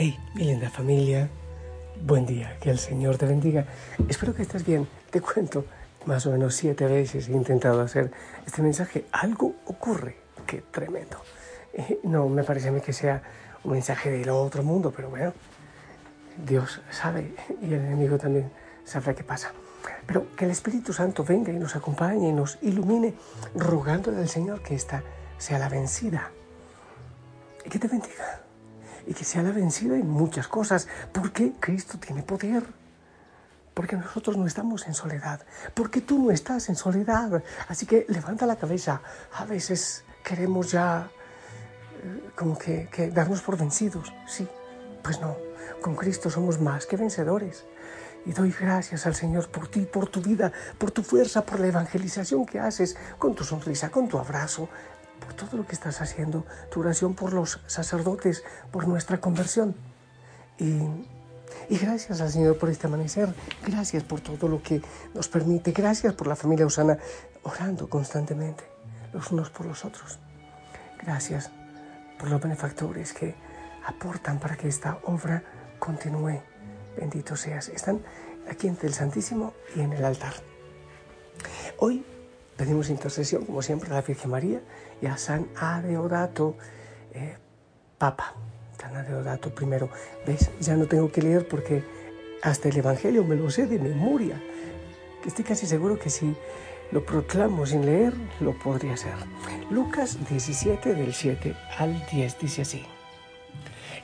Hey, mi linda familia, buen día, que el Señor te bendiga. Espero que estés bien. Te cuento, más o menos siete veces he intentado hacer este mensaje. Algo ocurre, qué tremendo. Eh, no me parece a mí que sea un mensaje del otro mundo, pero bueno, Dios sabe y el enemigo también sabrá qué pasa. Pero que el Espíritu Santo venga y nos acompañe y nos ilumine, rogándole al Señor que esta sea la vencida. Y que te bendiga y que sea la vencida en muchas cosas, porque Cristo tiene poder. Porque nosotros no estamos en soledad, porque tú no estás en soledad. Así que levanta la cabeza. A veces queremos ya eh, como que, que darnos por vencidos. Sí, pues no. Con Cristo somos más que vencedores. Y doy gracias al Señor por ti, por tu vida, por tu fuerza, por la evangelización que haces, con tu sonrisa, con tu abrazo, por todo lo que estás haciendo, tu oración por los sacerdotes, por nuestra conversión. Y, gracias al Señor por este amanecer, gracias por todo lo que nos permite, gracias por la familia Osana orando constantemente los unos por los otros. Gracias por los benefactores que aportan para que esta obra continúe. Bendito seas. Están aquí entre el Santísimo y en el altar. Hoy Pedimos intercesión, como siempre, a la Virgen María y a San Adeodato, eh, Papa. San Adeodato primero. ¿Ves? Ya no tengo que leer porque hasta el Evangelio me lo sé de memoria. Estoy casi seguro que si lo proclamo sin leer, lo podría hacer. Lucas 17, del 7 al 10, dice así.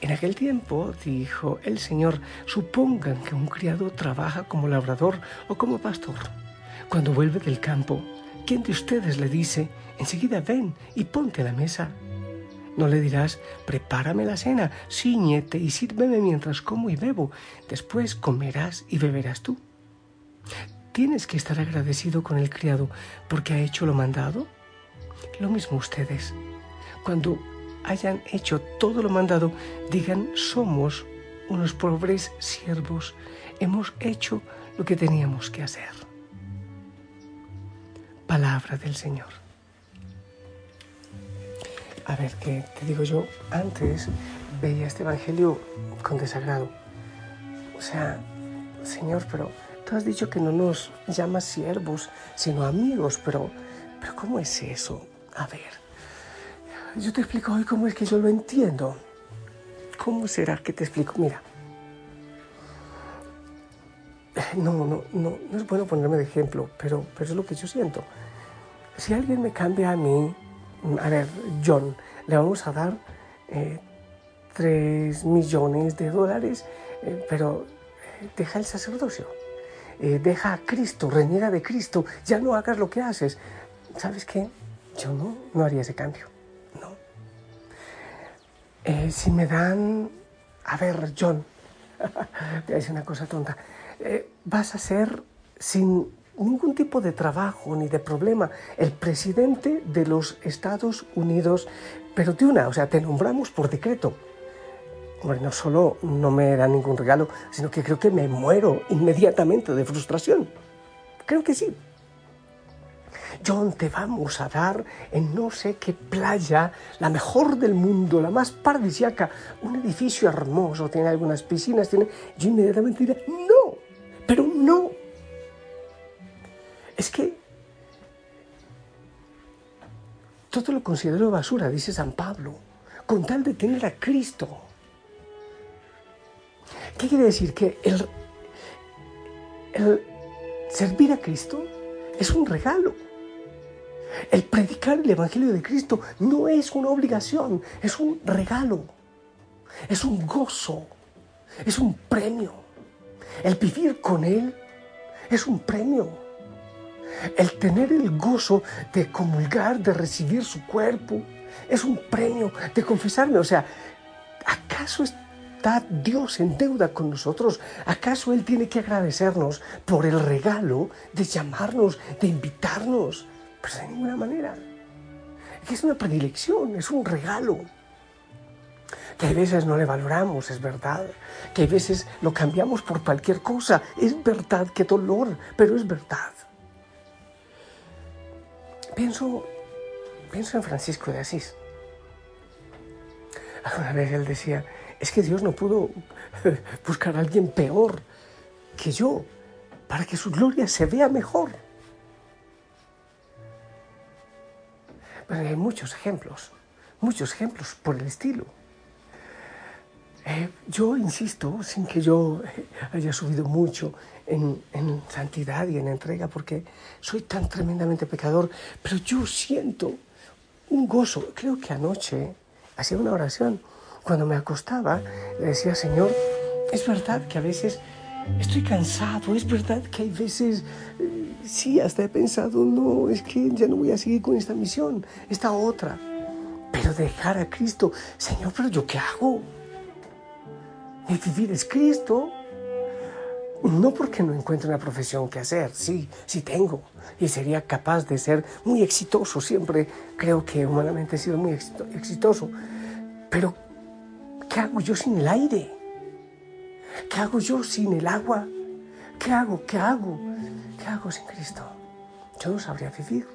En aquel tiempo, dijo el Señor, supongan que un criado trabaja como labrador o como pastor. Cuando vuelve del campo, ¿Quién de ustedes le dice, enseguida ven y ponte a la mesa? No le dirás, prepárame la cena, ciñete y sírveme mientras como y bebo, después comerás y beberás tú. Tienes que estar agradecido con el criado porque ha hecho lo mandado. Lo mismo ustedes. Cuando hayan hecho todo lo mandado, digan, somos unos pobres siervos, hemos hecho lo que teníamos que hacer palabra del Señor. A ver, ¿qué te digo yo? Antes veía este Evangelio con desagrado. O sea, Señor, pero tú has dicho que no nos llamas siervos, sino amigos, pero, pero ¿cómo es eso? A ver, yo te explico hoy cómo es que yo lo entiendo. ¿Cómo será que te explico? Mira, no, no, no, no es bueno ponerme de ejemplo, pero, pero es lo que yo siento. Si alguien me cambia a mí, a ver, John, le vamos a dar eh, 3 millones de dólares, eh, pero eh, deja el sacerdocio, eh, deja a Cristo, reniega de Cristo, ya no hagas lo que haces. ¿Sabes qué? Yo no, no haría ese cambio, no. si me dan, a ver, John, te voy una cosa tonta, vas a ser sin ningún tipo de trabajo ni de problema. El presidente de los Estados Unidos, pero de una, o sea, te nombramos por decreto. Hombre, no solo no me da ningún regalo, sino que creo que me muero inmediatamente de frustración. Creo que sí. John, te vamos a dar en no sé qué playa, la mejor del mundo, la más paradisiaca, un edificio hermoso, tiene algunas piscinas, tiene... Yo inmediatamente diré, todo lo considero basura, dice San Pablo, con tal de tener a Cristo. ¿Qué quiere decir? Que el, el servir a Cristo es un regalo. El predicar el Evangelio de Cristo no es una obligación, es un regalo, es un gozo, es un premio. El vivir con Él es un premio el tener el gozo de comulgar, de recibir su cuerpo, es un premio de confesarme. O sea, ¿acaso está Dios en deuda con nosotros? ¿Acaso Él tiene que agradecernos por el regalo de llamarnos, de invitarnos? Pues de ninguna manera. Es una predilección, es un regalo. Que a veces no le valoramos, es verdad. Que a veces lo cambiamos por cualquier cosa, es verdad, qué dolor, pero es verdad. Pienso, pienso en Francisco de Asís. Alguna vez él decía, es que Dios no pudo buscar a alguien peor que yo para que su gloria se vea mejor. Pero hay muchos ejemplos, muchos ejemplos por el estilo. Eh, yo insisto, sin que yo haya subido mucho en, en, santidad y en entrega, porque soy tan tremendamente pecador, pero yo siento un gozo. Creo que anoche hacía una oración. Cuando me acostaba, le decía, Señor, es verdad que a veces estoy cansado, es verdad que hay veces, eh, sí, hasta he pensado, no, es que ya no voy a seguir con esta misión, esta otra. Pero dejar a Cristo, Señor, pero yo qué hago? Mi vivir es Cristo. No porque no encuentre una profesión que hacer, sí, sí tengo. Y sería capaz de ser muy exitoso. Siempre creo que humanamente he sido muy exitoso. Pero, ¿qué hago yo sin el aire? ¿Qué hago yo sin el agua? ¿Qué hago? ¿Qué hago? ¿Qué hago sin Cristo? Yo no sabría vivir.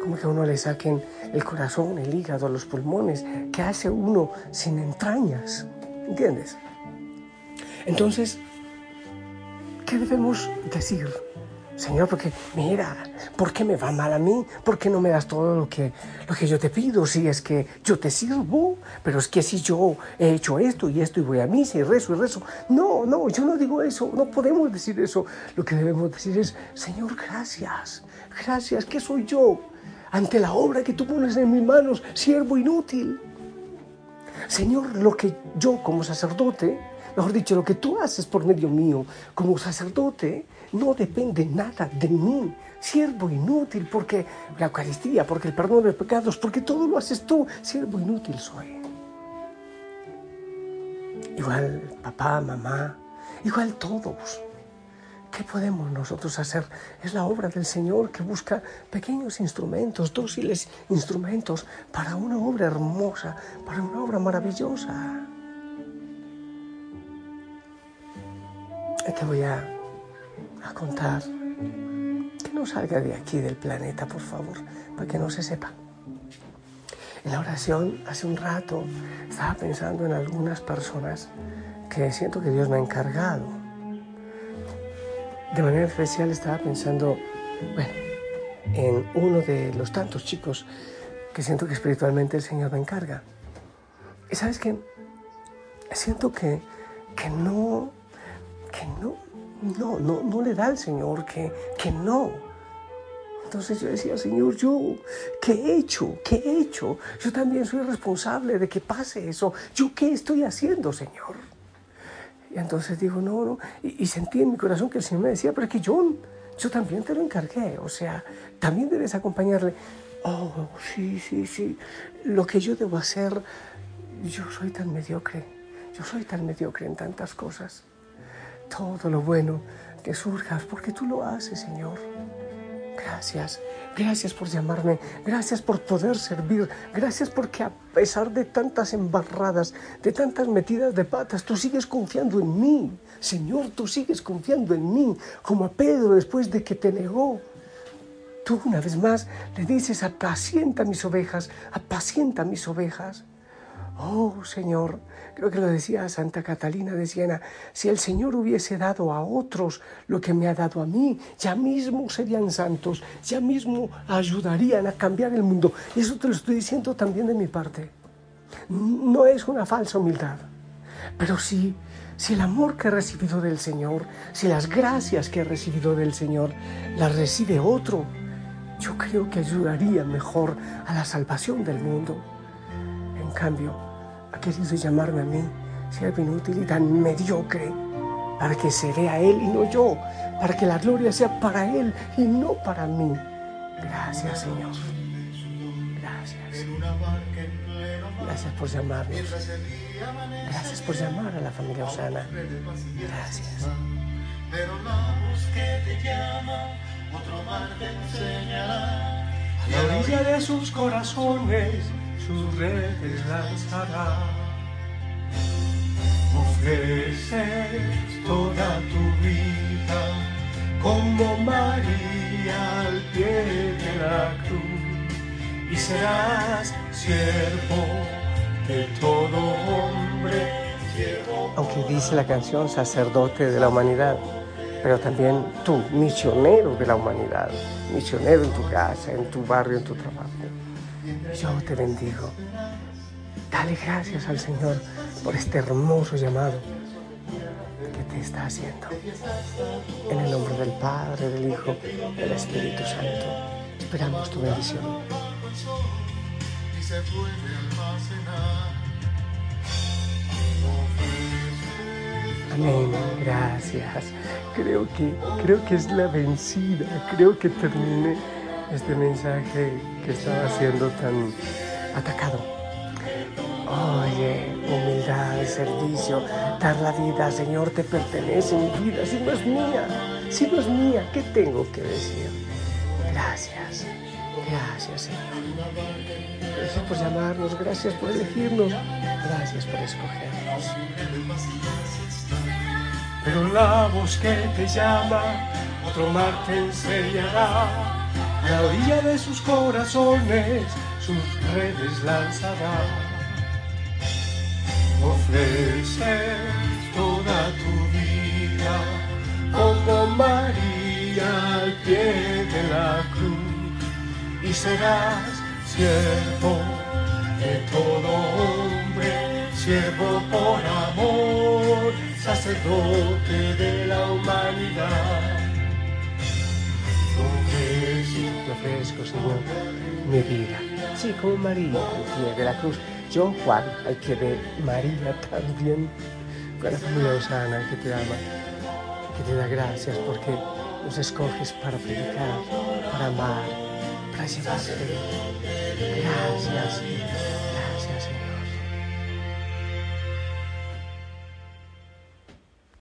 Como que a uno le saquen el corazón, el hígado, los pulmones. ¿Qué hace uno sin entrañas? ¿Entiendes? Entonces, ¿qué debemos decir? Señor, porque mira, ¿por qué me va mal a mí? ¿Por qué no me das todo lo que, lo que yo te pido? Si es que yo te sirvo, pero es que si yo he hecho esto y esto y voy a misa y rezo y rezo. No, no, yo no digo eso, no podemos decir eso. Lo que debemos decir es, Señor, gracias, gracias, ¿qué soy yo? Ante la obra que tú pones en mis manos, siervo inútil. Señor, lo que yo como sacerdote, mejor dicho, lo que tú haces por medio mío como sacerdote, no depende nada de mí, siervo inútil, porque la Eucaristía, porque el perdón de pecados, porque todo lo haces tú, siervo inútil soy. Igual papá, mamá, igual todos. ¿Qué podemos nosotros hacer? Es la obra del Señor que busca pequeños instrumentos, dóciles instrumentos para una obra hermosa, para una obra maravillosa. Te voy a a contar. Que no salga de aquí del planeta, por favor, para que no se sepa. En la oración, hace un rato, estaba pensando en algunas personas que siento que Dios me ha encargado. De manera especial estaba pensando, bueno, en uno de los tantos chicos que siento que espiritualmente el Señor me encarga. Y sabes qué? Siento que, que no, que no, no, no, no le da al Señor que, que no. Entonces yo decía, Señor, yo, ¿qué he hecho? ¿Qué he hecho? Yo también soy responsable de que pase eso. ¿Yo qué estoy haciendo, Señor? Y entonces digo, no, no. Y, sentí en mi corazón que el Señor me decía, pero es que yo, yo también te lo encargué. O sea, también debes acompañarle. Oh, sí, sí, sí. Lo que yo debo hacer, yo soy tan mediocre. Yo soy tan mediocre en tantas cosas todo lo bueno que surja, porque tú lo haces, Señor. Gracias, gracias por llamarme, gracias por poder servir, gracias porque a pesar de tantas embarradas, de tantas metidas de patas, tú sigues confiando en mí. Señor, tú sigues confiando en mí, como a Pedro después de que te negó. Tú una vez más le dices, apacienta mis ovejas, apacienta mis ovejas. Oh Señor, creo que lo decía Santa Catalina de Siena, si el Señor hubiese dado a otros lo que me ha dado a mí, ya mismo serían santos, ya mismo ayudarían a cambiar el mundo. Y eso te lo estoy diciendo también de mi parte. No es una falsa humildad, pero sí, si el amor que he recibido del Señor, si las gracias que he recibido del Señor las recibe otro, yo creo que ayudaría mejor a la salvación del mundo. En cambio, ha querido llamarme a mí, siervo inútil y tan mediocre, para que se vea Él y no yo, para que la gloria sea para Él y no para mí. Gracias, Señor. Gracias. Gracias por llamarnos. Gracias por llamar a la familia Osana. Gracias. Pero la voz que te llama, otro mar te enseñará. A la orilla de sus corazones sus redes lanzará. Ofreces toda tu vida como María al pie de la cruz y serás siervo de todo hombre Aunque dice la canción sacerdote de la humanidad, pero también tú, misionero de la humanidad, misionero en tu casa, en tu barrio, en tu trabajo. Yo te bendigo. Dale gracias al Señor por este hermoso llamado que te está haciendo. En el nombre del Padre, del Hijo, del Espíritu Santo. Esperamos tu bendición. Amén, gracias. Creo que, creo que es la vencida. Creo que termine este mensaje que estaba siendo tan atacado. Oye, humildad, servicio, dar la vida, Señor, te pertenece mi vida. Si no es mía, si no es mía, ¿qué tengo que decir? Gracias, gracias, Señor. Gracias por llamarnos, gracias por elegirnos, gracias por escogernos. Pero la voz que te llama, otro mar te enseñará a la orilla de sus corazones sus redes lanzará. Ofrece toda tu vida como María al pie de la cruz y serás siervo de todo hombre, siervo por amor, sacerdote de la humanidad te ofrezco, Señor, mi vida. Sí, como María al pie de la cruz. Yo, Juan, al pie de María también. Con la familia Osana que te ama, que te da gracias porque nos escoges para predicar, para amar, para llevarte. Gracias.